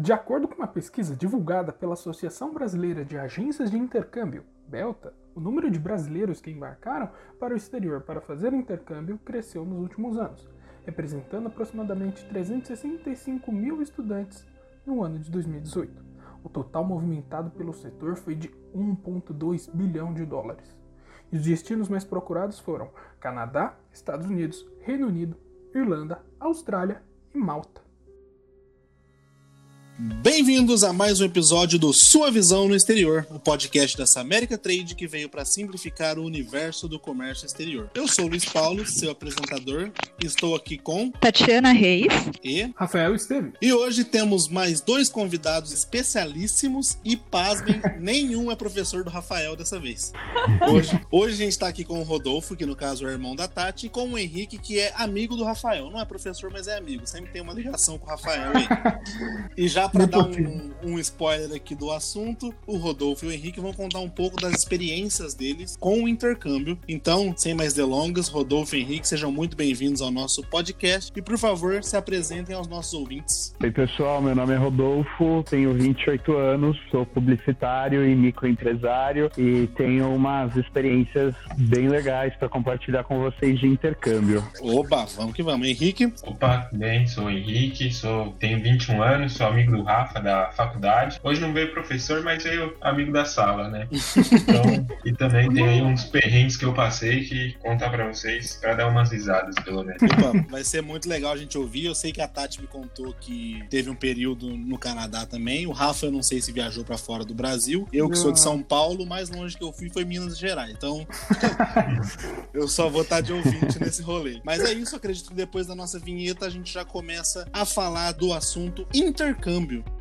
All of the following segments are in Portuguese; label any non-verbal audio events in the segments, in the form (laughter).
De acordo com uma pesquisa divulgada pela Associação Brasileira de Agências de Intercâmbio, Belta, o número de brasileiros que embarcaram para o exterior para fazer intercâmbio cresceu nos últimos anos, representando aproximadamente 365 mil estudantes no ano de 2018. O total movimentado pelo setor foi de 1,2 bilhão de dólares. E os destinos mais procurados foram Canadá, Estados Unidos, Reino Unido, Irlanda, Austrália e Malta. Bem-vindos a mais um episódio do Sua Visão no Exterior, o podcast da Samérica Trade que veio para simplificar o universo do comércio exterior. Eu sou o Luiz Paulo, seu apresentador, e estou aqui com Tatiana Reis e Rafael Esteve. E hoje temos mais dois convidados especialíssimos e, pasmem, (laughs) nenhum é professor do Rafael dessa vez. Hoje, hoje a gente está aqui com o Rodolfo, que no caso é o irmão da Tati, e com o Henrique, que é amigo do Rafael. Não é professor, mas é amigo. Sempre tem uma ligação com o Rafael aí. E já para dar um, um, spoiler aqui do assunto, o Rodolfo e o Henrique vão contar um pouco das experiências deles com o intercâmbio. Então, sem mais delongas, Rodolfo e Henrique, sejam muito bem-vindos ao nosso podcast e, por favor, se apresentem aos nossos ouvintes. Oi, pessoal, meu nome é Rodolfo, tenho 28 anos, sou publicitário e microempresário e tenho umas experiências bem legais para compartilhar com vocês de intercâmbio. Oba, vamos que vamos. Henrique? Opa, bem, sou o Henrique, sou, tenho 21 anos, sou amigo do do Rafa da faculdade. Hoje não veio professor, mas veio amigo da sala, né? (laughs) Então, e também tem aí uns perrengues que eu passei que contar para vocês para dar umas risadas, pelo menos. Opa, vai ser muito legal a gente ouvir. Eu sei que a Tati me contou que teve um período no Canadá também. O Rafa, eu não sei se viajou para fora do Brasil. Eu que sou de São Paulo, mais longe que eu fui foi Minas Gerais. Então, (laughs) eu só vou estar de ouvinte nesse rolê. Mas é isso, acredito que depois da nossa vinheta a gente já começa a falar do assunto intercâmbio câmbio.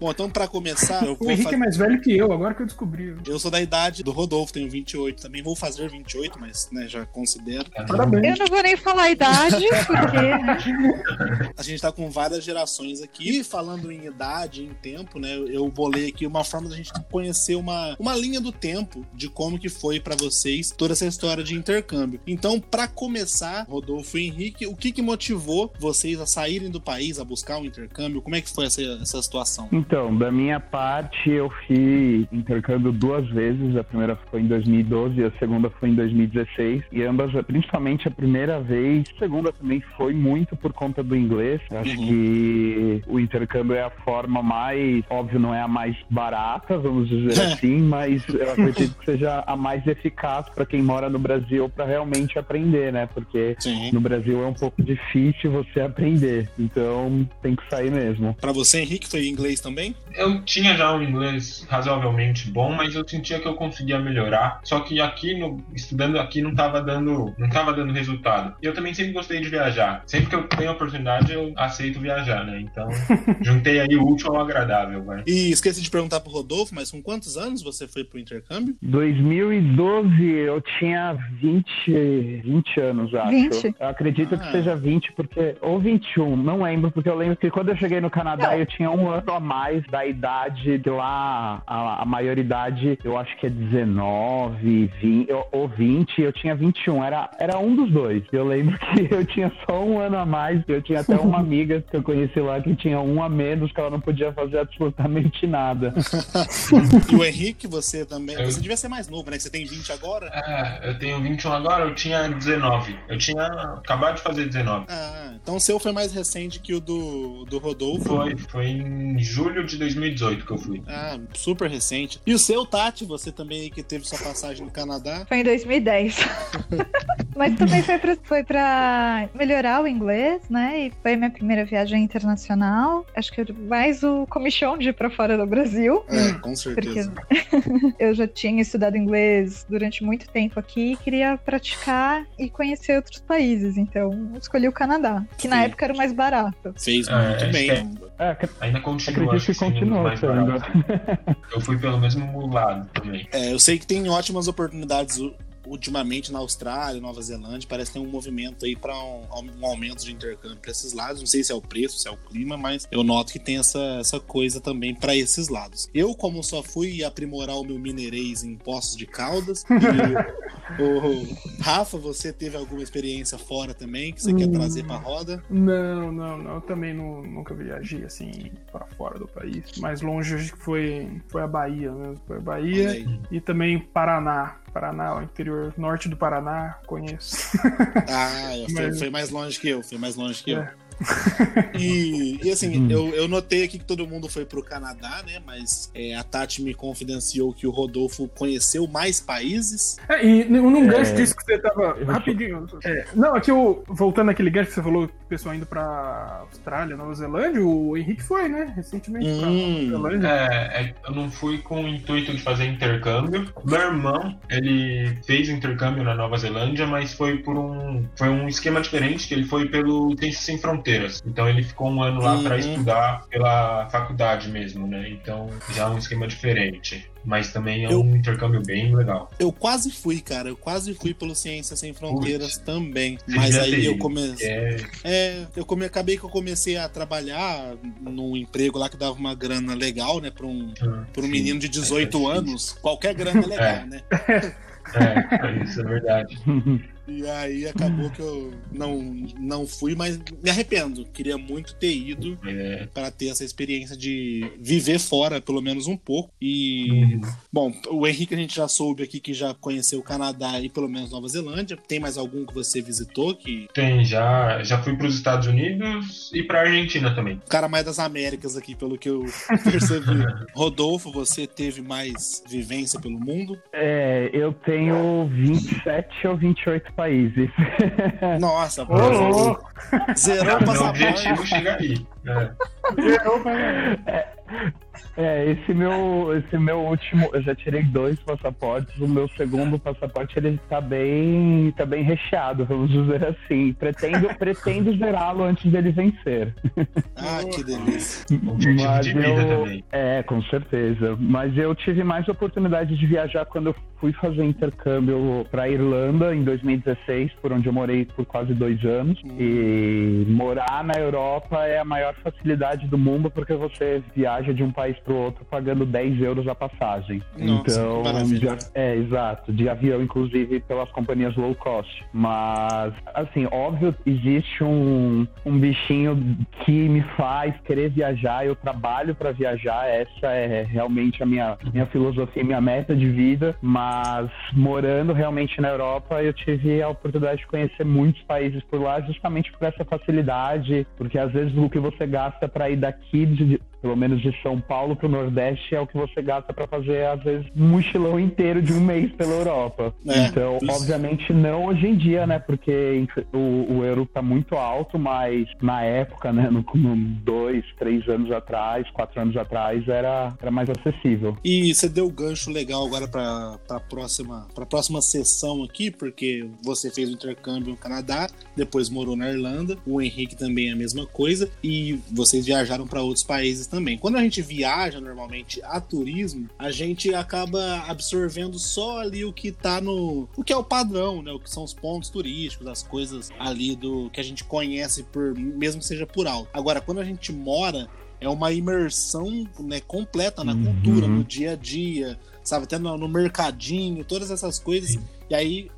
Bom, então para começar, O Henrique fazer... é mais velho que eu, agora que eu descobri. Eu sou da idade do Rodolfo, tenho 28, também vou fazer 28, mas né, já considero. Parabéns. Eu não vou nem falar a idade, (laughs) porque? A gente tá com várias gerações aqui, e falando em idade, em tempo, né? Eu vou ler aqui uma forma da gente conhecer uma, uma linha do tempo de como que foi para vocês toda essa história de intercâmbio. Então, para começar, Rodolfo e Henrique, o que que motivou vocês a saírem do país, a buscar um intercâmbio? Como é que foi essa, essa situação? Então, da minha parte, eu fiz intercâmbio duas vezes. A primeira foi em 2012 e a segunda foi em 2016. E ambas, principalmente a primeira vez, a segunda também foi muito por conta do inglês. Acho uhum. que o intercâmbio é a forma mais, óbvio, não é a mais barata, vamos dizer assim, mas eu acredito que seja a mais eficaz para quem mora no Brasil para realmente aprender, né? Porque Sim. no Brasil é um pouco difícil você aprender. Então tem que sair mesmo. Para você, Henrique, foi inglês também? Também? Eu tinha já um inglês razoavelmente bom, mas eu sentia que eu conseguia melhorar. Só que aqui, no, estudando aqui, não estava dando, não tava dando resultado. E eu também sempre gostei de viajar. Sempre que eu tenho oportunidade, eu aceito viajar, né? Então, (laughs) juntei aí o útil ao agradável, vai. E esqueci de perguntar pro Rodolfo, mas com quantos anos você foi pro intercâmbio? 2012, eu tinha 20, 20 anos, acho. 20? Eu acredito ah. que seja 20, porque. Ou 21, não lembro, porque eu lembro que quando eu cheguei no Canadá, não. eu tinha um ano a mais mais da idade de lá, a, a maioridade, eu acho que é 19, 20, ou 20, eu tinha 21, era, era um dos dois. Eu lembro (laughs) que eu tinha só um ano a mais, eu tinha até uma amiga que eu conheci lá que tinha um a menos, que ela não podia fazer absolutamente nada. (laughs) e o Henrique, você também, eu... você devia ser mais novo, né? Você tem 20 agora? É, eu tenho 21 agora, eu tinha 19. Eu tinha acabado de fazer 19. Ah, então o seu foi mais recente que o do, do Rodolfo? Foi, foi em julho julho de 2018 que eu fui. Ah, super recente. E o seu, Tati, você também que teve sua passagem no Canadá? Foi em 2010. (laughs) Mas também foi pra, foi pra melhorar o inglês, né? E foi minha primeira viagem internacional. Acho que mais o comichão de ir pra fora do Brasil. É, com certeza. Porque (laughs) eu já tinha estudado inglês durante muito tempo aqui e queria praticar e conhecer outros países. Então, escolhi o Canadá, que Sim. na época era o mais barato. Fez muito é, bem. É, ainda continua que continua sendo. Eu fui pelo mesmo lado também. É, eu sei que tem ótimas oportunidades ultimamente na Austrália, Nova Zelândia, parece que tem um movimento aí para um, um, aumento de intercâmbio para esses lados. Não sei se é o preço, se é o clima, mas eu noto que tem essa, essa coisa também para esses lados. Eu, como só fui aprimorar o meu mineirês em Poços de Caldas, (laughs) O Rafa, você teve alguma experiência fora também que você hum. quer trazer pra roda? Não, não, não. Eu também não, nunca viajei assim para fora do país. Mais longe acho que foi, foi a Bahia mesmo. Foi a Bahia e também Paraná. Paraná, o interior norte do Paraná, conheço. Ah, (laughs) Mas... foi, mais longe que eu, foi mais longe que é. eu. E, e, assim, hum. eu, eu notei aqui que todo mundo foi pro Canadá, né? Mas é, a Tati me confidenciou que o Rodolfo conheceu mais países. É, e num gancho é... disso que você tava. Rapidinho. É, não, aqui eu, voltando naquele gancho que você falou, o pessoal indo pra Austrália, Nova Zelândia, o Henrique foi, né? Recentemente hum. pra Nova Zelândia. É, é, eu não fui com o intuito de fazer intercâmbio. Meu irmão, ele fez intercâmbio na Nova Zelândia, mas foi por um. Foi um esquema diferente, que ele foi pelo Ciências Sem Fronteiras fronteiras. Então ele ficou um ano lá uhum. para estudar pela faculdade mesmo, né? Então já é um esquema diferente. Mas também é eu, um intercâmbio bem legal. Eu quase fui, cara. Eu quase fui pelo Ciências Sem Fronteiras Putz, também. Mas aí eu comecei. É... é, eu come... acabei que eu comecei a trabalhar num emprego lá que dava uma grana legal, né? Para um, ah, pra um menino de 18 é, anos. Qualquer grana é legal, é. né? (laughs) É, isso é verdade. (laughs) E aí acabou que eu não, não fui, mas me arrependo. Queria muito ter ido é. para ter essa experiência de viver fora, pelo menos um pouco. E, uhum. bom, o Henrique a gente já soube aqui que já conheceu o Canadá e pelo menos Nova Zelândia. Tem mais algum que você visitou? Que... Tem, já, já fui para os Estados Unidos e para Argentina também. O cara mais das Américas aqui, pelo que eu (laughs) percebi. Rodolfo, você teve mais vivência pelo mundo? É, eu tenho 27 ou 28 países. (laughs) Nossa, pô. Oh, Zerou o passaporte. O objetivo chega aí. É. Zerou é, é, esse meu, esse meu último, eu já tirei dois passaportes. O meu segundo passaporte ele tá bem, tá bem recheado, vamos dizer assim. Pretendo, (laughs) pretendo zerá-lo antes dele vencer. Ah, que delícia. (laughs) Mas eu, é, com certeza. Mas eu tive mais oportunidade de viajar quando eu fui fazer intercâmbio para Irlanda em 2016, por onde eu morei por quase dois anos. Hum. E morar na Europa é a maior facilidade do mundo porque você viaja de um país para o outro pagando 10 euros a passagem. Nossa, então, de, é exato, de avião inclusive pelas companhias low cost. Mas assim, óbvio, existe um, um bichinho que me faz querer viajar. Eu trabalho para viajar. Essa é realmente a minha minha filosofia, minha meta de vida. Mas morando realmente na Europa, eu tive a oportunidade de conhecer muitos países por lá, justamente por essa facilidade, porque às vezes o que você gasta para ir daqui de, pelo menos de São Paulo para o Nordeste, é o que você gasta para fazer, às vezes, um mochilão inteiro de um mês pela Europa. É, então, isso. obviamente, não hoje em dia, né? Porque o, o euro está muito alto, mas na época, né? No, no, dois, três anos atrás, quatro anos atrás, era, era mais acessível. E você deu o gancho legal agora para a próxima, próxima sessão aqui, porque você fez o intercâmbio no Canadá, depois morou na Irlanda, o Henrique também é a mesma coisa, e vocês viajaram para outros países também. Quando a gente viaja normalmente a turismo, a gente acaba absorvendo só ali o que tá no. o que é o padrão, né? O que são os pontos turísticos, as coisas ali do que a gente conhece por mesmo que seja por alto. Agora, quando a gente mora, é uma imersão né, completa na uhum. cultura, no dia a dia, sabe? Até no, no mercadinho, todas essas coisas. Sim. E aí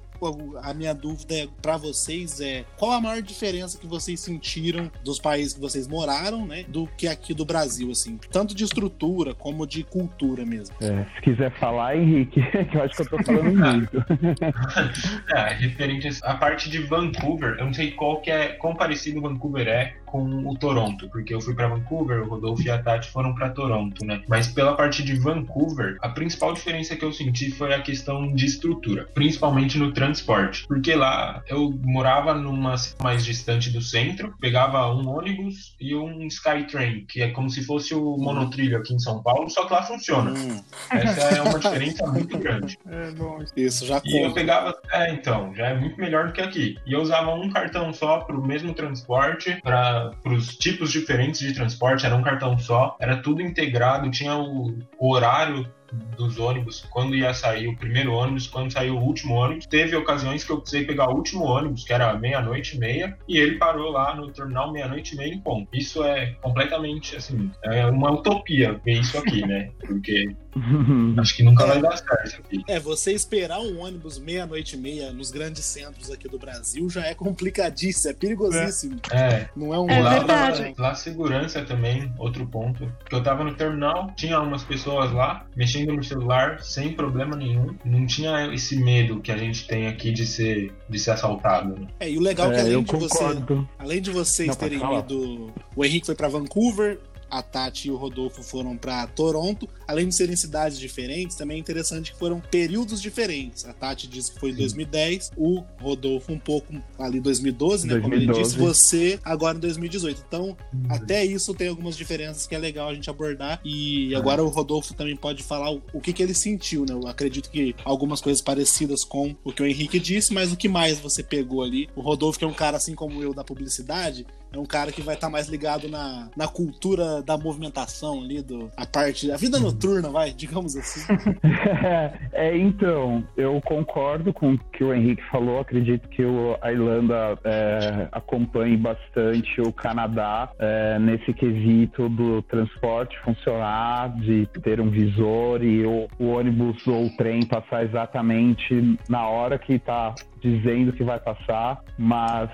a minha dúvida é, para vocês é qual a maior diferença que vocês sentiram dos países que vocês moraram, né, do que aqui do Brasil, assim, tanto de estrutura como de cultura mesmo. É, se quiser falar, Henrique, (laughs) que eu acho que eu tô falando (laughs) muito. é, referente a parte de Vancouver, eu não sei qual que é, quão parecido Vancouver é com o Toronto, porque eu fui para Vancouver, o Rodolfo e a Tati foram para Toronto, né? Mas pela parte de Vancouver, a principal diferença que eu senti foi a questão de estrutura, principalmente no transporte, porque lá eu morava numa mais distante do centro, pegava um ônibus e um Skytrain, que é como se fosse o monotrilho aqui em São Paulo, só que lá funciona. Hum. Essa é uma (laughs) diferença muito grande. É bom. Isso já E conta. eu pegava, é, então, já é muito melhor do que aqui. E eu usava um cartão só para o mesmo transporte, para para os tipos diferentes de transporte, era um cartão só, era tudo integrado, tinha o, o horário dos ônibus, quando ia sair o primeiro ônibus, quando saiu o último ônibus. Teve ocasiões que eu precisei pegar o último ônibus, que era meia-noite e meia, e ele parou lá no terminal meia-noite e meia em ponto. Isso é completamente, assim, é uma utopia ver isso aqui, né? Porque (laughs) acho que nunca vai dar certo aqui. É, você esperar um ônibus meia-noite e meia nos grandes centros aqui do Brasil já é complicadíssimo, é perigosíssimo. É. Não é um É lá, verdade. lá, segurança também, outro ponto. Que eu tava no terminal, tinha umas pessoas lá mexendo no celular sem problema nenhum. Não tinha esse medo que a gente tem aqui de ser, de ser assaltado. né? É, e o legal é que É, além eu de você. concordo. Além de vocês Não, terem ido. O Henrique foi pra Vancouver, a Tati e o Rodolfo foram pra Toronto. Além de serem cidades diferentes, também é interessante que foram períodos diferentes. A Tati disse que foi em 2010, o Rodolfo um pouco ali 2012, né? Como ele 2012. disse, você agora em 2018. Então, até isso tem algumas diferenças que é legal a gente abordar. E agora o Rodolfo também pode falar o, o que, que ele sentiu, né? Eu acredito que algumas coisas parecidas com o que o Henrique disse, mas o que mais você pegou ali? O Rodolfo, que é um cara assim como eu da publicidade, é um cara que vai estar mais ligado na, na cultura da movimentação ali, do, a parte. A vida noturna, vai, digamos assim. (laughs) é, então, eu concordo com o que o Henrique falou. Acredito que o, a Irlanda é, acompanhe bastante o Canadá é, nesse quesito do transporte funcionar, de ter um visor e o, o ônibus ou o trem passar exatamente na hora que está dizendo que vai passar, mas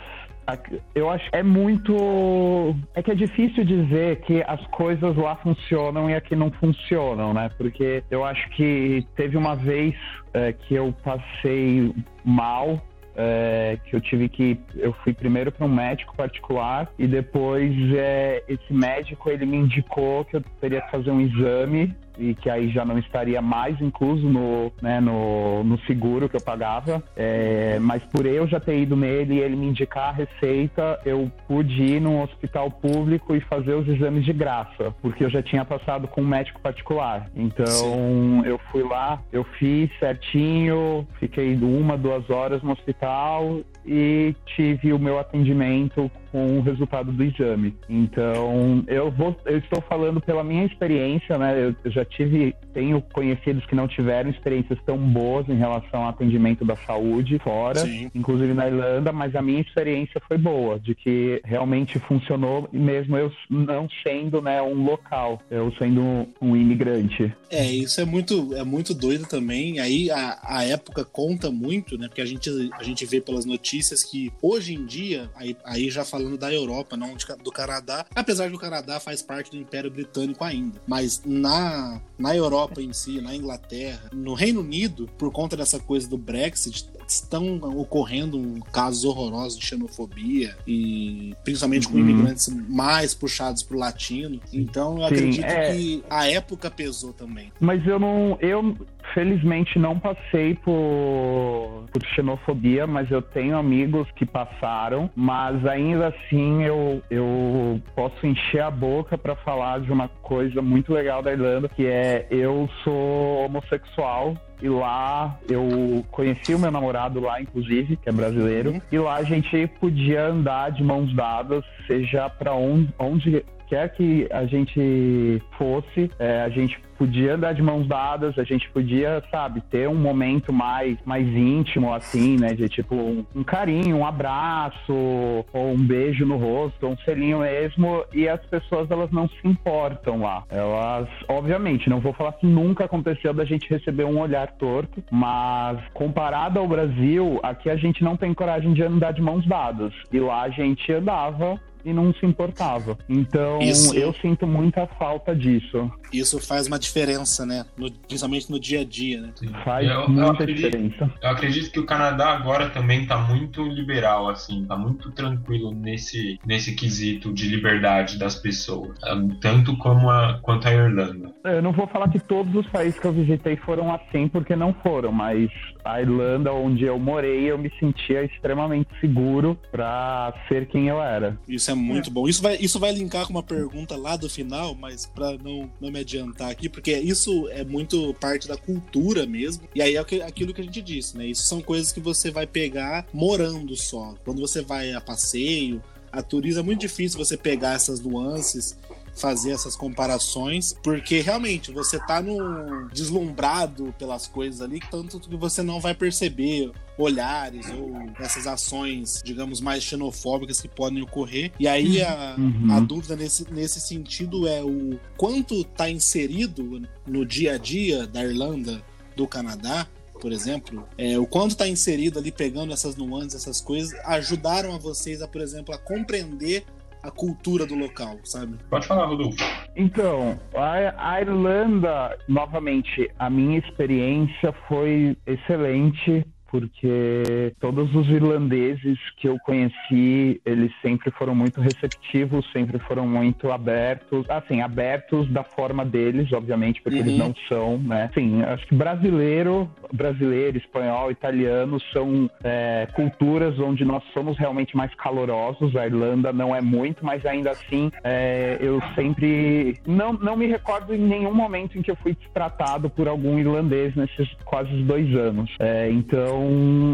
Eu acho é muito. É que é difícil dizer que as coisas lá funcionam e aqui não funcionam, né? Porque eu acho que teve uma vez é, que eu passei mal. é, que eu tive que eu fui primeiro para um médico particular e depois é, esse médico ele me indicou que eu teria que fazer um exame e que aí já não estaria mais incluso no, né, no, no seguro que eu pagava. É, mas por eu já ter ido nele e ele me indicar a receita, eu pude ir num hospital público e fazer os exames de graça, porque eu já tinha passado com um médico particular. Então eu fui lá, eu fiz certinho, fiquei uma, duas horas no hospital e tive o meu atendimento com o resultado do exame. Então, eu vou, eu estou falando pela minha experiência, né? Eu, eu já tive, tenho conhecidos que não tiveram experiências tão boas em relação ao atendimento da saúde fora, Sim. inclusive na Irlanda, mas a minha experiência foi boa, de que realmente funcionou, mesmo eu não sendo, né, um local, eu sendo um, um imigrante. É, isso é muito, é muito doido também. Aí a, a época conta muito, né? Porque a gente, a gente vê pelas notícias que hoje em dia, aí, aí já falando da Europa, não de do Canadá, apesar que o Canadá faz parte do Império Britânico ainda, mas na, na Europa em si, na Inglaterra, no Reino Unido, por conta dessa coisa do Brexit, estão ocorrendo casos horrorosos de xenofobia e principalmente com Uhum. imigrantes mais puxados pro latino. Então eu Sim, acredito é. que a época pesou também. Mas eu não. Eu, felizmente, não passei por, por xenofobia, mas eu tenho amigos que passaram. Mas ainda assim, eu, eu posso encher a boca para falar de uma coisa muito legal da Irlanda, que é eu sou homossexual. E lá eu conheci o meu namorado lá, inclusive, que é brasileiro. Uhum. E lá a gente podia andar de mãos dadas, seja para onde, onde quer que a gente fosse, é, a gente podia andar de mãos dadas, a gente podia, sabe, ter um momento mais, mais íntimo, assim, né? De tipo um, um carinho, um abraço, ou um beijo no rosto, um selinho mesmo, e as pessoas elas não se importam lá. Elas, obviamente, não vou falar que nunca aconteceu da gente receber um olhar torto, mas comparado ao Brasil, aqui a gente não tem coragem de andar de mãos dadas. E lá a gente andava e não se importava. Então, Isso. eu sinto muita falta disso. Isso faz uma diferença, né? No- principalmente no dia a dia, né? Faz Eu- eu muita acredito- diferença. Eu acredito que o Canadá agora também tá muito liberal, assim, tá muito tranquilo nesse, nesse quesito de liberdade das pessoas, ah, tanto como a, quanto a Irlanda. Eu não vou falar que todos os países que eu visitei foram assim, porque não foram, mas a Irlanda, onde eu morei, eu me sentia extremamente seguro pra ser quem eu era. Isso é muito bom. Isso vai, isso vai linkar com uma pergunta lá do final, mas pra não, não me adiantar aqui, porque isso é muito parte da cultura mesmo. E aí é aqu- aquilo que a gente disse, né? Isso são coisas que você vai pegar morando só. Quando você vai a passeio, a turismo, é muito difícil você pegar essas nuances fazer essas comparações, porque realmente você tá no deslumbrado pelas coisas ali, tanto que você não vai perceber olhares ou essas ações, digamos, mais xenofóbicas que podem ocorrer. E aí a, Uhum. a dúvida nesse, nesse sentido é o quanto está inserido no dia a dia da Irlanda, do Canadá, por exemplo, é, o quanto está inserido ali pegando essas nuances, essas coisas, ajudaram a vocês a, por exemplo, a compreender a cultura do local, sabe? Pode falar, Rodolfo. Então, a, a Irlanda, novamente, a minha experiência foi excelente. Porque todos os irlandeses que eu conheci, eles sempre foram muito receptivos, sempre foram muito abertos, assim, abertos da forma deles, obviamente, porque Uhum. eles não são, né? Sim, acho que brasileiro, brasileiro, espanhol, italiano são é, culturas onde nós somos realmente mais calorosos. A Irlanda não é muito, mas ainda assim é, eu sempre não, não me recordo em nenhum momento em que eu fui tratado por algum irlandês nesses quase dois anos. É, então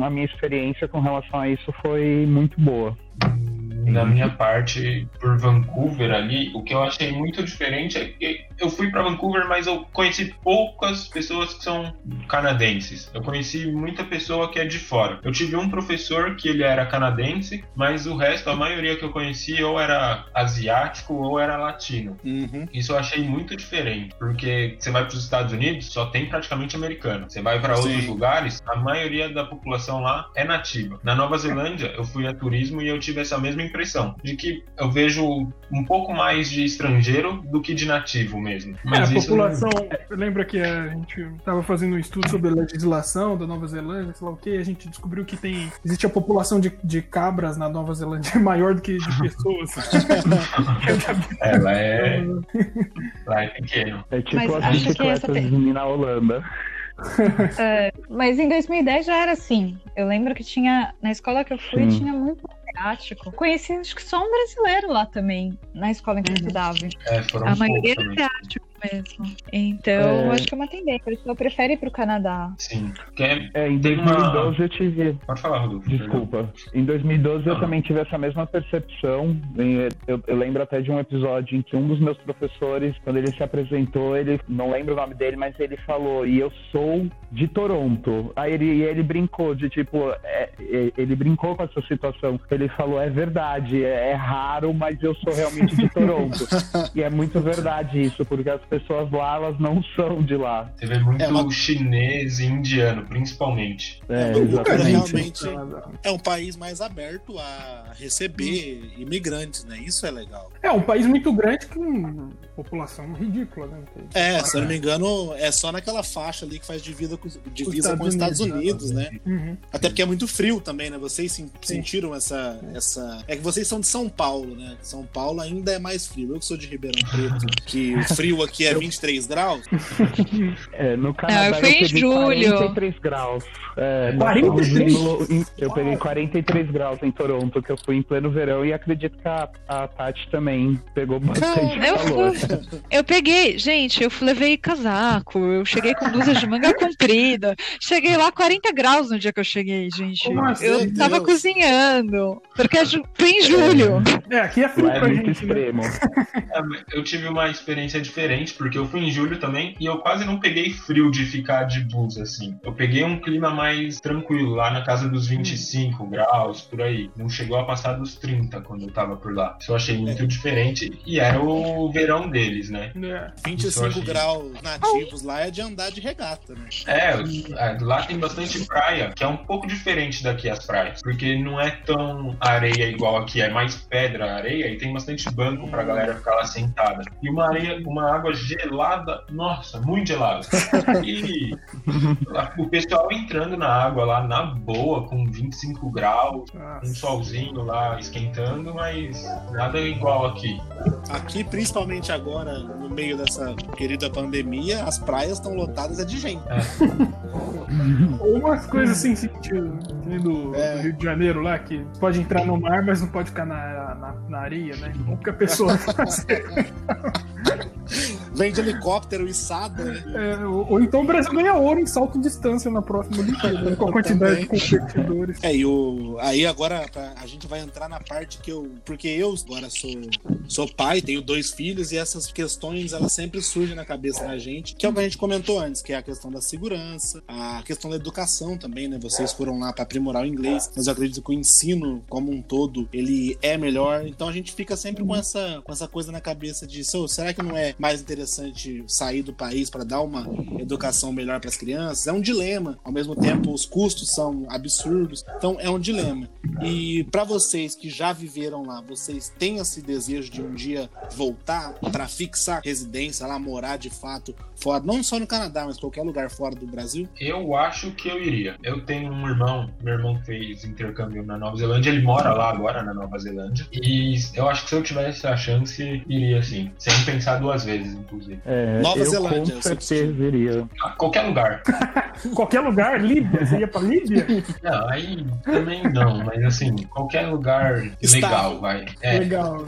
a minha experiência com relação a isso foi muito boa. Na minha parte, por Vancouver ali, o que eu achei muito diferente é que eu fui para Vancouver, mas eu conheci poucas pessoas que são canadenses. Eu conheci muita pessoa que é de fora. Eu tive um professor que ele era canadense, mas o resto, a maioria que eu conheci, ou era asiático ou era latino. Uhum. Isso eu achei muito diferente, porque você vai para os Estados Unidos, só tem praticamente americano. Você vai para outros lugares, a maioria da população lá é nativa. Na Nova Zelândia, eu fui a turismo e eu tive essa mesma impressão, de que eu vejo um pouco mais de estrangeiro do que de nativo mesmo. É, Mas a isso população. Lembra que a gente estava fazendo um estudo sobre a legislação da Nova Zelândia, sei lá o que, a gente descobriu que tem. Existe a população de, de cabras na Nova Zelândia (laughs) maior do que de pessoas. não, (laughs) ela é, lá é pequeno. É tipo Mas as bicicletas essa na Holanda. É, mas em 2010 já era assim. Eu lembro que tinha. Na escola que eu fui, Sim. tinha muito asiático. Conheci acho que só um brasileiro lá também, na escola em que eu estudava. É, foram A maioria era também. asiático mesmo. Então, É. acho que é uma tendência. O pessoal prefere ir pro Canadá. Sim. Que é- em Tem uma- 2012 eu tive. Pode falar, Rodolfo. Desculpa. Em 2012 eu Ah. também tive essa mesma percepção. Eu, eu lembro até de um episódio em que um dos meus professores, quando ele se apresentou, ele não lembro o nome dele, mas ele falou: "E eu sou de Toronto". Aí ele, e ele brincou de tipo, é- é- ele brincou com essa situação. Ele falou: "É verdade, é, é raro, mas eu sou realmente de Toronto". (laughs) e é muito verdade isso, porque as pessoas lá elas não são de lá. Você vê muito É, uma- chinês e indiano, principalmente. É, Vancouver exatamente. realmente é um país mais aberto a receber imigrantes, né? Isso é legal. É um país muito grande com população ridícula, né? É, se eu não me engano, é só naquela faixa ali que faz divisa com, divisa Estados com os Estados Unidos, Unidos, né? Uhum. Até porque é muito frio também, né? Vocês sen- sentiram essa, essa. É que vocês são de São Paulo, né? São Paulo ainda é mais frio. Eu que sou de Ribeirão Preto, que o frio aqui é 23 graus. (laughs) É, no Canadá eu fui em peguei julho. 43 graus. É, nós 43? fomos no- em- eu peguei 43 graus em Toronto, que eu fui em pleno verão, e acredito que a, a Tati também pegou bastante Eu calor. Eu peguei, gente, eu levei casaco, eu cheguei com blusa de manga comprida. Cheguei lá 40 graus no dia que eu cheguei, gente. Como assim? eu Meu tava Deus. cozinhando. Porque é ju- foi em julho. É, aqui é frio é pra muito gente. Né? extremo. É, Eu tive uma experiência diferente, porque eu fui em julho também e eu quase não peguei frio de ficar de blusa, assim. Eu peguei um clima mais tranquilo, lá na casa dos 25 graus, por aí. Não chegou a passar dos 30 quando eu tava por lá. Isso eu achei muito diferente e era o verão deles, né? É. 25 achei. graus nativos lá é de andar de regata, né? É, é, lá tem bastante praia, que é um pouco diferente daqui as praias, porque não é tão areia igual aqui, é mais pedra areia e tem bastante banco pra galera ficar lá sentada. E uma areia, uma água gelada, nossa, muito gelada. (laughs) E o pessoal entrando na água lá na boa, com 25 graus, um solzinho lá esquentando, mas nada igual aqui. Aqui, principalmente agora, no meio dessa querida pandemia, as praias estão lotadas é de gente. Ou (laughs) umas coisas sem sentido, nem do, É. do Rio de Janeiro lá, que pode entrar no mar, mas não pode ficar na, na, na areia, né? Como que a pessoa (laughs) faz? Vem de helicóptero içado, né? É, ou, ou então o Brasil ganha ouro em salto de distância na próxima Olimpíada, né, com a quantidade de competidores. É, e o, aí agora pra- a gente vai entrar na parte que eu. Porque eu agora sou, sou pai, tenho dois filhos, e essas questões elas sempre surgem na cabeça da gente, que é o que a gente comentou antes, que é a questão da segurança, a questão da educação também, né? Vocês foram lá para aprimorar o inglês, mas eu acredito que o ensino como um todo ele é melhor. Então a gente fica sempre com essa, com essa coisa na cabeça de "Sô, será que não é mais interessante sair do país para dar uma educação melhor para as crianças? É um dilema. Ao mesmo tempo, os custos são absurdos. Então é um dilema. E para vocês que já viveram lá, vocês têm esse desejo de um dia voltar para fixar residência lá, morar de fato fora, não só no Canadá, mas qualquer lugar fora do Brasil? Eu acho que eu iria. Eu tenho um irmão, meu irmão fez intercâmbio na Nova Zelândia, ele mora lá agora na Nova Zelândia. E eu acho que se eu tivesse a chance, iria sim. Sem pensar duas vezes, inclusive. É, Nova eu Zelândia, com você certeza iria. A qualquer lugar. (laughs) Qualquer lugar, Líbia, você ia pra Líbia? Não, aí também não, mas assim, qualquer lugar Estável. legal, vai. É, Legal.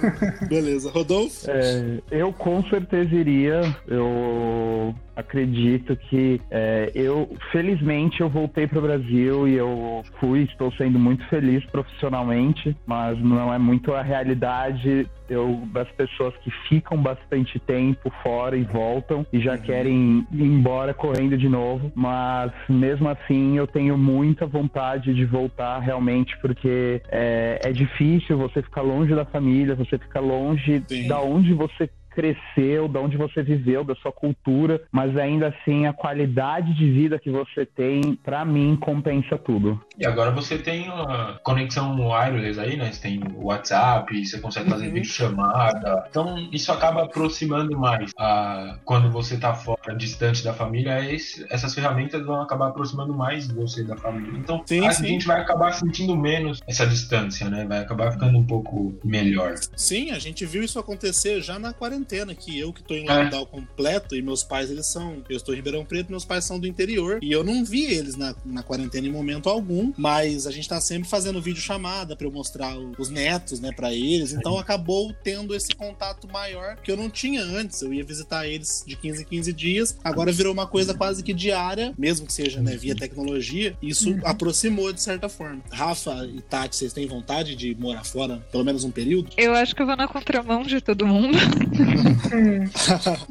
Beleza. Rodolfo? É, eu com certeza iria. Eu acredito que é, eu, felizmente, eu voltei para o Brasil e eu fui, estou sendo muito feliz profissionalmente, mas não é muito a realidade eu, das pessoas que ficam bastante tempo fora e voltam e já querem ir embora correndo de novo. Mas mesmo assim, eu tenho muita vontade de voltar realmente, porque é, é difícil você ficar longe da família, você ficar longe Sim. da onde você cresceu, da onde você viveu, da sua cultura, mas ainda assim a qualidade de vida que você tem, pra mim, compensa tudo. E agora você tem uma conexão wireless aí, né? Você tem o WhatsApp, você consegue fazer Uhum. videochamada. Então, isso acaba aproximando mais. A, quando você tá fora, distante da família, esse- essas ferramentas vão acabar aproximando mais você da família. Então, Sim, a sim. gente vai acabar sentindo menos essa distância, né? Vai acabar ficando um pouco melhor. Sim, a gente viu isso acontecer já na quarentena, que eu que tô em É. lockdown completo e meus pais, eles são. Eu estou em Ribeirão Preto, meus pais são do interior e eu não vi eles na, na quarentena em momento algum, mas a gente tá sempre fazendo vídeo chamada para eu mostrar os netos, né, para eles, então acabou tendo esse contato maior que eu não tinha antes. Eu ia visitar eles de 15 em 15 dias, agora virou uma coisa quase que diária, mesmo que seja né, via tecnologia, isso aproximou de certa forma. Rafa e Tati, vocês têm vontade de morar fora pelo menos um período? Eu acho que eu vou na contramão de todo mundo. (laughs)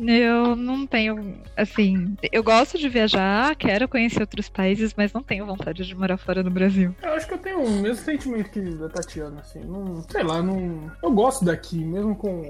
eu não tenho, assim, eu gosto de viajar, quero conhecer outros países, mas não tenho vontade de morar fora do Brasil. Eu acho que eu tenho o mesmo sentimento que da Tatiana, assim. Não, sei lá, não. Eu gosto daqui, mesmo com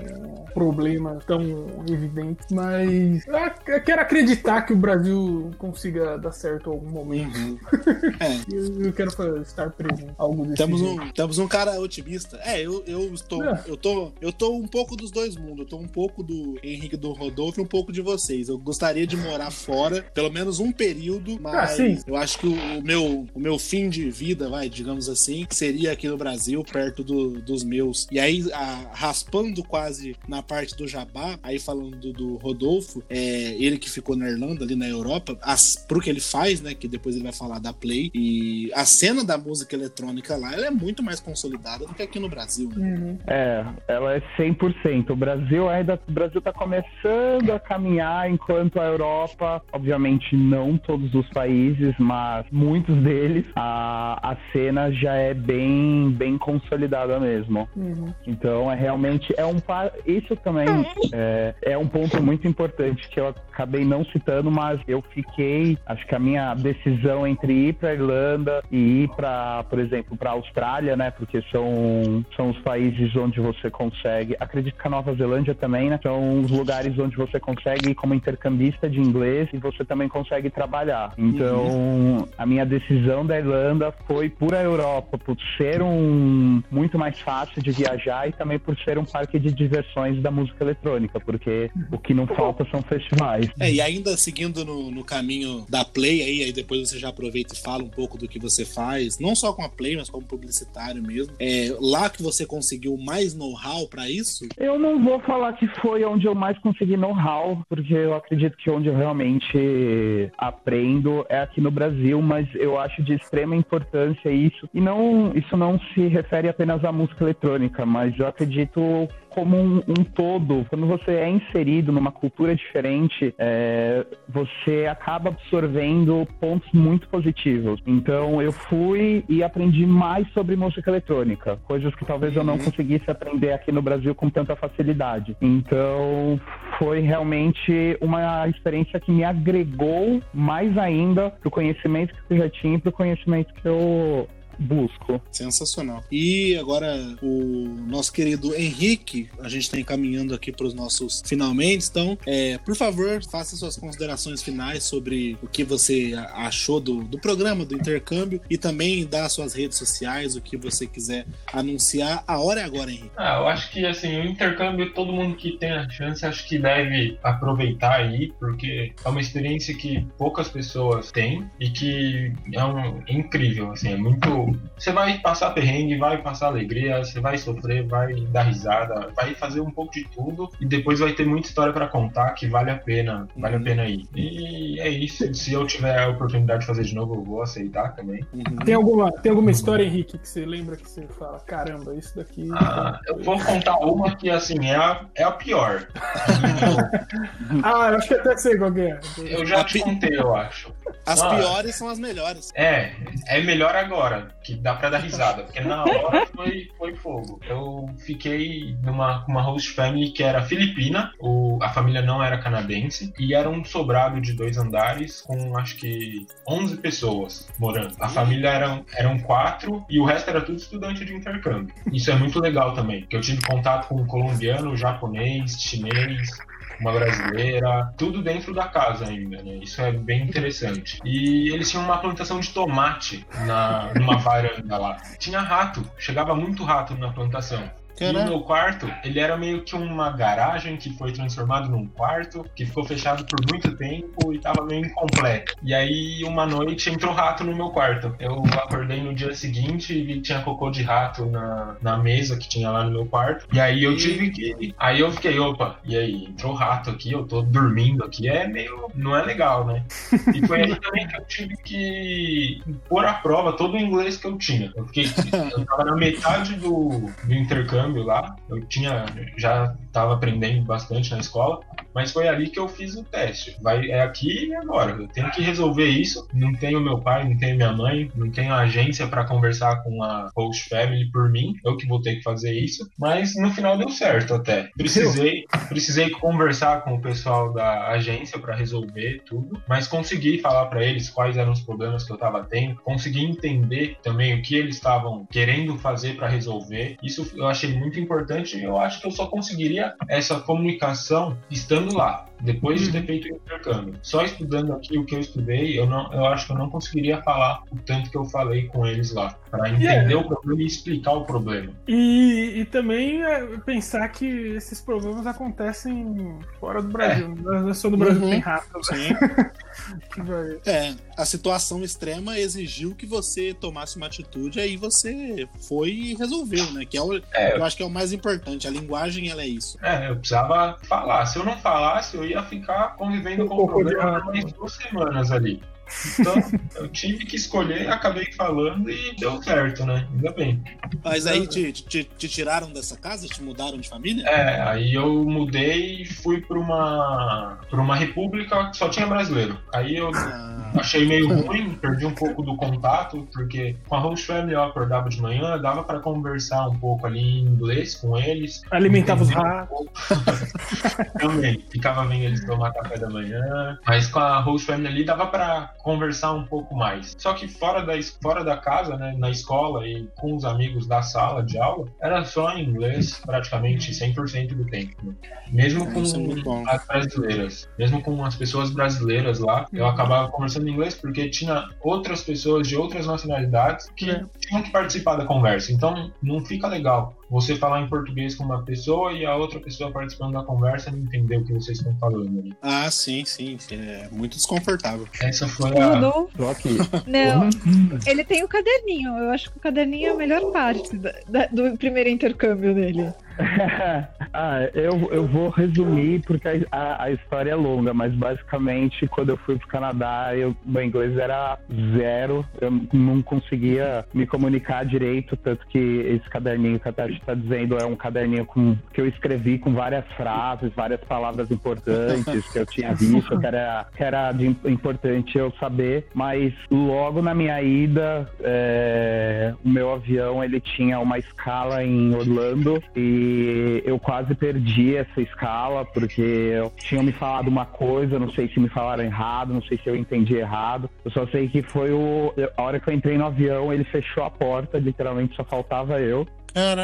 problemas tão evidentes, mas eu quero acreditar que o Brasil consiga dar certo em algum momento. Uhum. (laughs) É, Eu, eu quero estar presente. Algo desse Temos jeito. um, temos um cara otimista. É, eu, eu estou. É. Eu tô. Eu tô um pouco dos dois mundos. Eu tô um pouco do Henrique do Rodolfo e um pouco de vocês. Eu gostaria de morar fora, pelo menos um período, mas Ah, eu acho que o, o meu, o meu fim de vida, vai, digamos assim, seria aqui no Brasil, perto do- dos meus. E aí, a- raspando quase na parte do Jabá, aí falando do, do Rodolfo, é, ele que ficou na Irlanda, ali na Europa, as, pro que ele faz, né? Que depois ele vai falar da Play. E a cena da música eletrônica lá, ela é muito mais consolidada do que aqui no Brasil, né? Uhum. É, ela é 100%. O Brasil ainda, o Brasil tá começando a caminhar, enquanto a Europa, obviamente não todos os países, mas muitos deles, a, a cena já é bem, bem consolidada mesmo. Uhum. Então é realmente é um isso também é, é um ponto muito importante que eu acabei não citando, mas eu fiquei, acho que a minha decisão entre ir para Irlanda e ir para, por exemplo, para Austrália, né, porque são são os países onde você consegue, acredito que a Nova Zelândia também, né, são os lugares onde você consegue ir como intercambista de inglês e você também consegue trabalhar. Então, a minha decisão da Irlanda foi por a Europa, por ser um muito mais fácil de viajar e também por ser um parque de diversões da música eletrônica, porque o que não falta são festivais. É, e ainda seguindo no, no caminho da Play aí, aí depois você já aproveita e fala um pouco do que você faz, não só com a Play, mas como publicitário mesmo. É lá que você conseguiu mais know-how pra isso? Eu não vou falar que foi onde eu mais consegui know-how, porque eu acredito que onde eu realmente aprendo é aqui no Brasil, mas eu acho de extrema importância isso. E não, isso não se refere apenas à música eletrônica, mas eu acredito como um, um todo, quando você é inserido numa cultura diferente, é, você acaba absorvendo pontos muito positivos. Então, eu fui e aprendi mais sobre música eletrônica, coisas que talvez eu não uhum. conseguisse aprender aqui no Brasil com tanta facilidade. Então, foi realmente uma experiência que me agregou mais ainda para o conhecimento que eu já tinha e para o conhecimento que eu busco. Sensacional. E agora o nosso querido Henrique, a gente está encaminhando aqui para os nossos finalmente. Então, é, por favor, faça suas considerações finais sobre o que você achou do, do programa, do intercâmbio e também dá suas redes sociais, o que você quiser anunciar. A hora é agora, Henrique. Ah, eu acho que assim, o intercâmbio, todo mundo que tem a chance, acho que deve aproveitar aí, porque é uma experiência que poucas pessoas têm e que é, um, é incrível, assim, é muito você vai passar perrengue, vai passar alegria, você vai sofrer, vai dar risada, vai fazer um pouco de tudo e depois vai ter muita história para contar que vale a pena, vale a pena ir. E é isso. Se eu tiver a oportunidade de fazer de novo, eu vou aceitar também. Uhum. Tem alguma, tem alguma história, Henrique, que você lembra que você fala, caramba, isso daqui. Ah, eu vou contar uma que assim é a, é a pior. (laughs) ah, eu acho que até sei qual é. Eu já te contei, eu acho. As ah, piores são as melhores. É, é melhor agora que dá pra dar risada, porque na hora foi, foi fogo. Eu fiquei numa uma host family que era filipina, o, a família não era canadense, e era um sobrado de dois andares com acho que 11 pessoas morando. A família eram, eram quatro e o resto era tudo estudante de intercâmbio. Isso é muito legal também, porque eu tive contato com colombiano, japonês, chinês, uma brasileira, tudo dentro da casa ainda, né? Isso é bem interessante. E eles tinham uma plantação de tomate na, numa varanda lá. Tinha rato, chegava muito rato na plantação. Caraca. E o meu quarto, ele era meio que uma garagem que foi transformado num quarto, que ficou fechado por muito tempo e tava meio incompleto. E aí, uma noite, entrou rato no meu quarto. Eu acordei no dia seguinte e tinha cocô de rato na, na mesa que tinha lá no meu quarto. E aí eu tive que. Aí eu fiquei, opa, e aí, entrou rato aqui, eu tô dormindo aqui, é meio. não é legal, né? E foi aí também que eu tive que pôr à prova todo o inglês que eu tinha. Eu fiquei. Eu tava na metade do, do intercâmbio intercâmbio lá. Eu tinha já estava aprendendo bastante na escola, mas foi ali que eu fiz o teste. Vai é aqui e agora. Eu tenho que resolver isso. Não tenho meu pai, não tenho minha mãe, não tenho agência para conversar com a host family por mim. Eu que vou ter que fazer isso. Mas no final deu certo até. Precisei, precisei conversar com o pessoal da agência para resolver tudo, mas consegui falar para eles quais eram os problemas que eu estava tendo, consegui entender também o que eles estavam querendo fazer para resolver. Isso eu achei muito importante e eu acho que eu só conseguiria essa comunicação estando lá depois de ter uhum. feito o intercâmbio. Só estudando aqui o que eu estudei, eu, não, eu acho que eu não conseguiria falar o tanto que eu falei com eles lá, para entender yeah. o problema e explicar o problema. E, e também é, pensar que esses problemas acontecem fora do Brasil, é. não é só do Brasil uhum. tem rato. Né? (laughs) é, a situação extrema exigiu que você tomasse uma atitude, aí você foi e resolveu, né? Que é o, é, eu acho que é o mais importante. A linguagem, ela é isso. É, eu precisava falar. Se eu não falasse, eu ia ficar convivendo com o problema por mais duas semanas ali. Então, eu tive que escolher, acabei falando e deu certo, né? Ainda bem. Mas aí te, te, te, tiraram dessa casa? Te mudaram de família? É, aí eu mudei e fui para uma, pra uma república que só tinha brasileiro. Aí eu. Ah Achei meio ruim, perdi um pouco do contato, porque com a host family eu acordava de manhã, dava para conversar um pouco ali em inglês com eles. Alimentava os ratos. Um (laughs) Também. Ficava vendo eles tomar café da manhã. Mas com a host family ali dava para conversar um pouco mais. Só que fora da, fora da casa, né, na escola e com os amigos da sala de aula, era só em inglês praticamente 100% do tempo. Né? Mesmo com é as brasileiras. Mesmo com as pessoas brasileiras lá, eu acabava conversando em inglês porque tinha outras pessoas de outras nacionalidades que é. tinham que participar da conversa. Então não fica legal você falar em português com uma pessoa e a outra pessoa participando da conversa não entender o que vocês estão falando. Né? Ah, sim, sim. É muito desconfortável. Essa foi a. (laughs) Não, não. ele tem o caderninho. Eu acho que o caderninho é a melhor parte da, da, do primeiro intercâmbio dele. (laughs) ah, eu, eu vou resumir porque a, a, história é longa, mas basicamente quando eu fui pro Canadá, eu, meu inglês era zero, eu não conseguia me comunicar direito, tanto que esse caderninho que a Tati está dizendo é um caderninho com, que eu escrevi com várias frases, várias palavras importantes que eu tinha (laughs) visto, que era, que era de, importante eu saber, mas logo na minha ida, é, o meu avião ele tinha uma escala em Orlando e eu quase perdi essa escala porque tinham me falado uma coisa, não sei se me falaram errado, não sei se eu entendi errado. Eu só sei que foi o a hora que eu entrei no avião, ele fechou a porta, literalmente só faltava eu.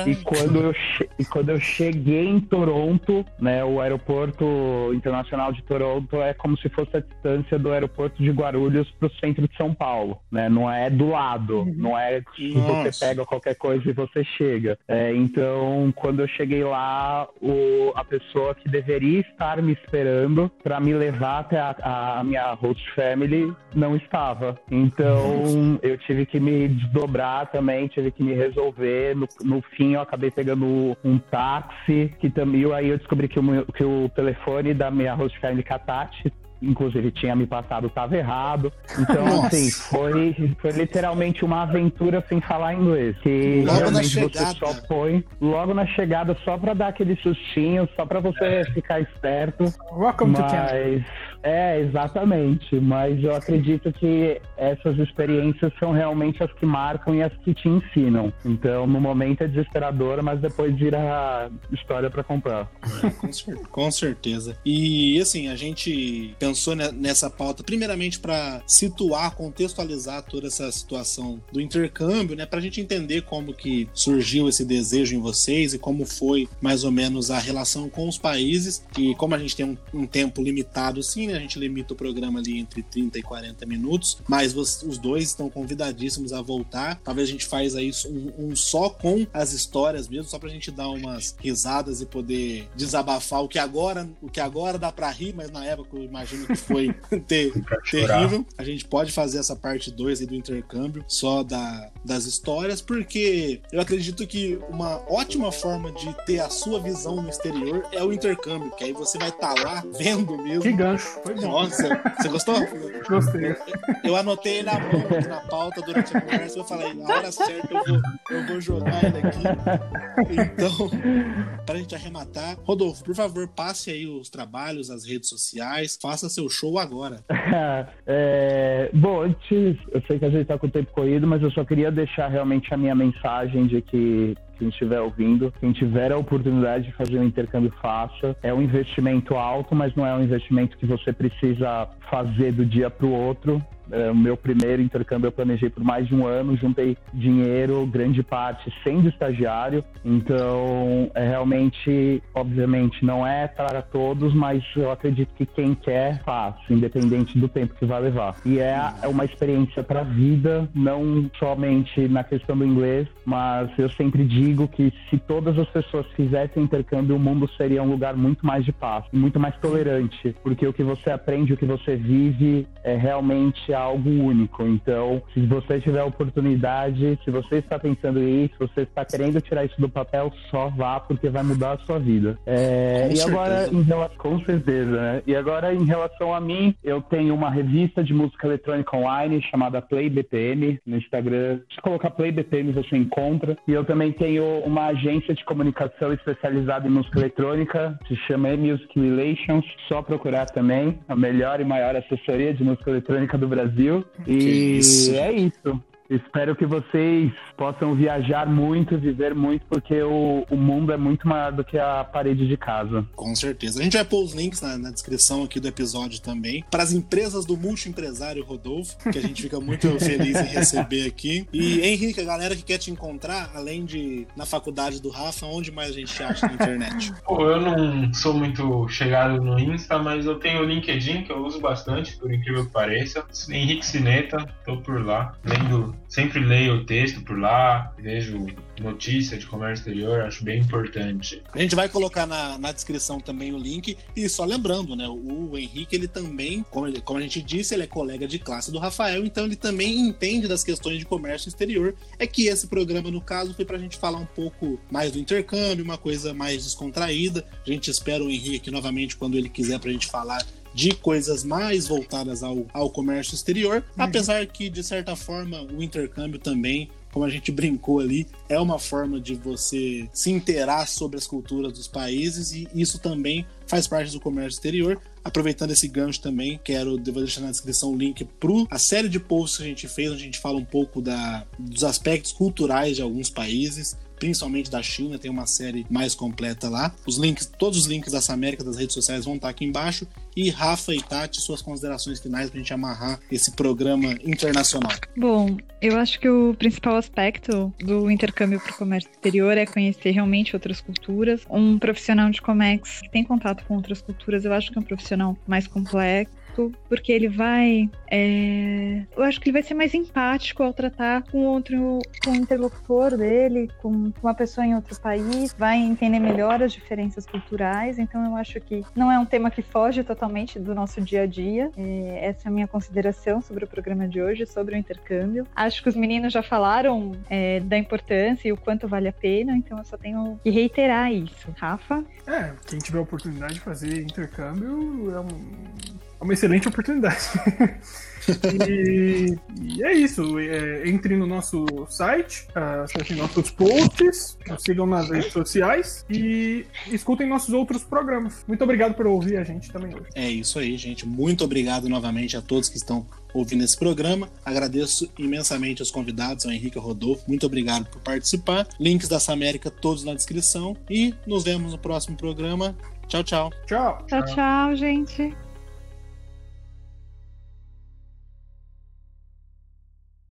E quando, eu e quando eu cheguei em Toronto, né, o aeroporto internacional de Toronto é como se fosse a distância do aeroporto de Guarulhos para o centro de São Paulo, né? Não é do lado, uhum. não é que você pega qualquer coisa e você chega. É, então, quando eu cheguei lá, o, a pessoa que deveria estar me esperando para me levar até a, a, minha host family não estava. Então, eu tive que me desdobrar também, tive que me resolver no, no fim eu acabei pegando um táxi, que também aí eu descobri que o, que o telefone da minha host family Katati inclusive tinha me passado estava errado. Então, Nossa. assim, foi, foi literalmente uma aventura sem falar inglês. Que logo realmente você só foi logo na chegada só para dar aquele sustinho, só para você é. ficar esperto. Welcome mas... to Canada. É, exatamente. Mas eu acredito que essas experiências são realmente as que marcam e as que te ensinam. Então, no momento é desesperador, mas depois vira história para comprar. É, com, com, certeza. E assim, a gente pensou nessa pauta primeiramente para situar, contextualizar toda essa situação do intercâmbio, né, para a gente entender como que surgiu esse desejo em vocês e como foi mais ou menos a relação com os países. E como a gente tem um, um tempo limitado, sim, né, a gente limita o programa ali entre 30 e 40 minutos, mas os dois estão convidadíssimos a voltar. Talvez a gente faz aí um, um só com as histórias mesmo, só pra gente dar umas risadas e poder desabafar o que agora, o que agora dá para rir, mas na época eu imagino que foi (laughs) ter, terrível. A gente pode fazer essa parte 2 do intercâmbio, só da, das histórias, porque eu acredito que uma ótima forma de ter a sua visão no exterior é o intercâmbio, que aí você vai estar tá lá vendo mesmo. Que gancho. Foi bom. Nossa, você gostou? Gostei. Eu, eu anotei na mão, na pauta durante a conversa, eu falei, na hora certa eu vou, eu vou jogar ele aqui. Então, para a gente arrematar, Rodolfo, por favor, passe aí os trabalhos, as redes sociais, faça seu show agora. (laughs) é, bom, antes, eu sei que a gente está com o tempo corrido, mas eu só queria deixar realmente a minha mensagem de que quem estiver ouvindo, quem tiver a oportunidade de fazer um intercâmbio, faça. É um investimento alto, mas não é um investimento que você precisa fazer do dia para o outro. É, o meu primeiro intercâmbio eu planejei por mais de um ano, juntei dinheiro, grande parte sendo estagiário. Então, é realmente, obviamente, não é para todos, mas eu acredito que quem quer faz, independente do tempo que vai levar. E é, é uma experiência para a vida, não somente na questão do inglês, mas eu sempre digo que se todas as pessoas fizessem intercâmbio, o mundo seria um lugar muito mais de paz, muito mais tolerante, porque o que você aprende, o que você vive é realmente algo único. Então, se você tiver a oportunidade, se você está pensando isso, se você está querendo tirar isso do papel, só vá, porque vai mudar a sua vida. É, e certeza. agora, em relação, com certeza, né? E agora, em relação a mim, eu tenho uma revista de música eletrônica online chamada Play BPM no Instagram. Se colocar Play BPM, você encontra. E eu também tenho uma agência de comunicação especializada em música eletrônica, se chama E-Music Relations. Só procurar também a melhor e maior assessoria de música eletrônica do Brasil Brasil. E é isso. Espero que vocês possam viajar muito, viver muito, porque o, o mundo é muito maior do que a parede de casa. Com certeza. A gente vai pôr os links na, na descrição aqui do episódio também, para as empresas do multi-empresário Rodolfo, que a gente fica muito (laughs) feliz em receber aqui. E Henrique, a galera que quer te encontrar, além de na faculdade do Rafa, onde mais a gente te acha na internet? (laughs) Pô, eu não sou muito chegado no Insta, mas eu tenho o LinkedIn, que eu uso bastante, por incrível que pareça. Henrique Sineta, tô por lá, lendo sempre leio o texto por lá, vejo notícia de comércio exterior, acho bem importante. A gente vai colocar na, na descrição também o link. E só lembrando, né? O Henrique, ele também, como, ele, como a gente disse, ele é colega de classe do Rafael, então ele também entende das questões de comércio exterior. É que esse programa, no caso, foi pra gente falar um pouco mais do intercâmbio, uma coisa mais descontraída. A gente espera o Henrique novamente quando ele quiser pra gente falar de coisas mais voltadas ao, ao comércio exterior, uhum. apesar que, de certa forma, o intercâmbio também como a gente brincou ali, é uma forma de você se inteirar sobre as culturas dos países e isso também faz parte do comércio exterior. Aproveitando esse gancho também, quero vou deixar na descrição o link para a série de posts que a gente fez, onde a gente fala um pouco da, dos aspectos culturais de alguns países principalmente da China, tem uma série mais completa lá. Os links, todos os links dessa América das redes sociais vão estar aqui embaixo. E Rafa e Tati, suas considerações finais para a gente amarrar esse programa internacional. Bom, eu acho que o principal aspecto do intercâmbio para o comércio exterior é conhecer realmente outras culturas. Um profissional de Comex que tem contato com outras culturas, eu acho que é um profissional mais complexo porque ele vai. É... eu acho que ele vai ser mais empático ao tratar com outro, com o interlocutor dele, com uma pessoa em outro país, vai entender melhor as diferenças culturais. Então eu acho que não é um tema que foge totalmente do nosso dia a dia. É, essa é a minha consideração sobre o programa de hoje, sobre o intercâmbio. Acho que os meninos já falaram é, da importância e o quanto vale a pena, então eu só tenho que reiterar isso. Rafa? É, quem tiver oportunidade de fazer intercâmbio é um uma excelente oportunidade. (laughs) e, e, é isso. É, entre no nosso site, acessem nossos posts, nos sigam nas redes sociais e escutem nossos outros programas. Muito obrigado por ouvir a gente também hoje. É isso aí, gente. Muito obrigado novamente a todos que estão ouvindo esse programa. Agradeço imensamente aos convidados, ao Henrique e ao Rodolfo. Muito obrigado por participar. Links dessa América todos na descrição. E nos vemos no próximo programa. Tchau, tchau. Tchau. Tchau, tchau, gente.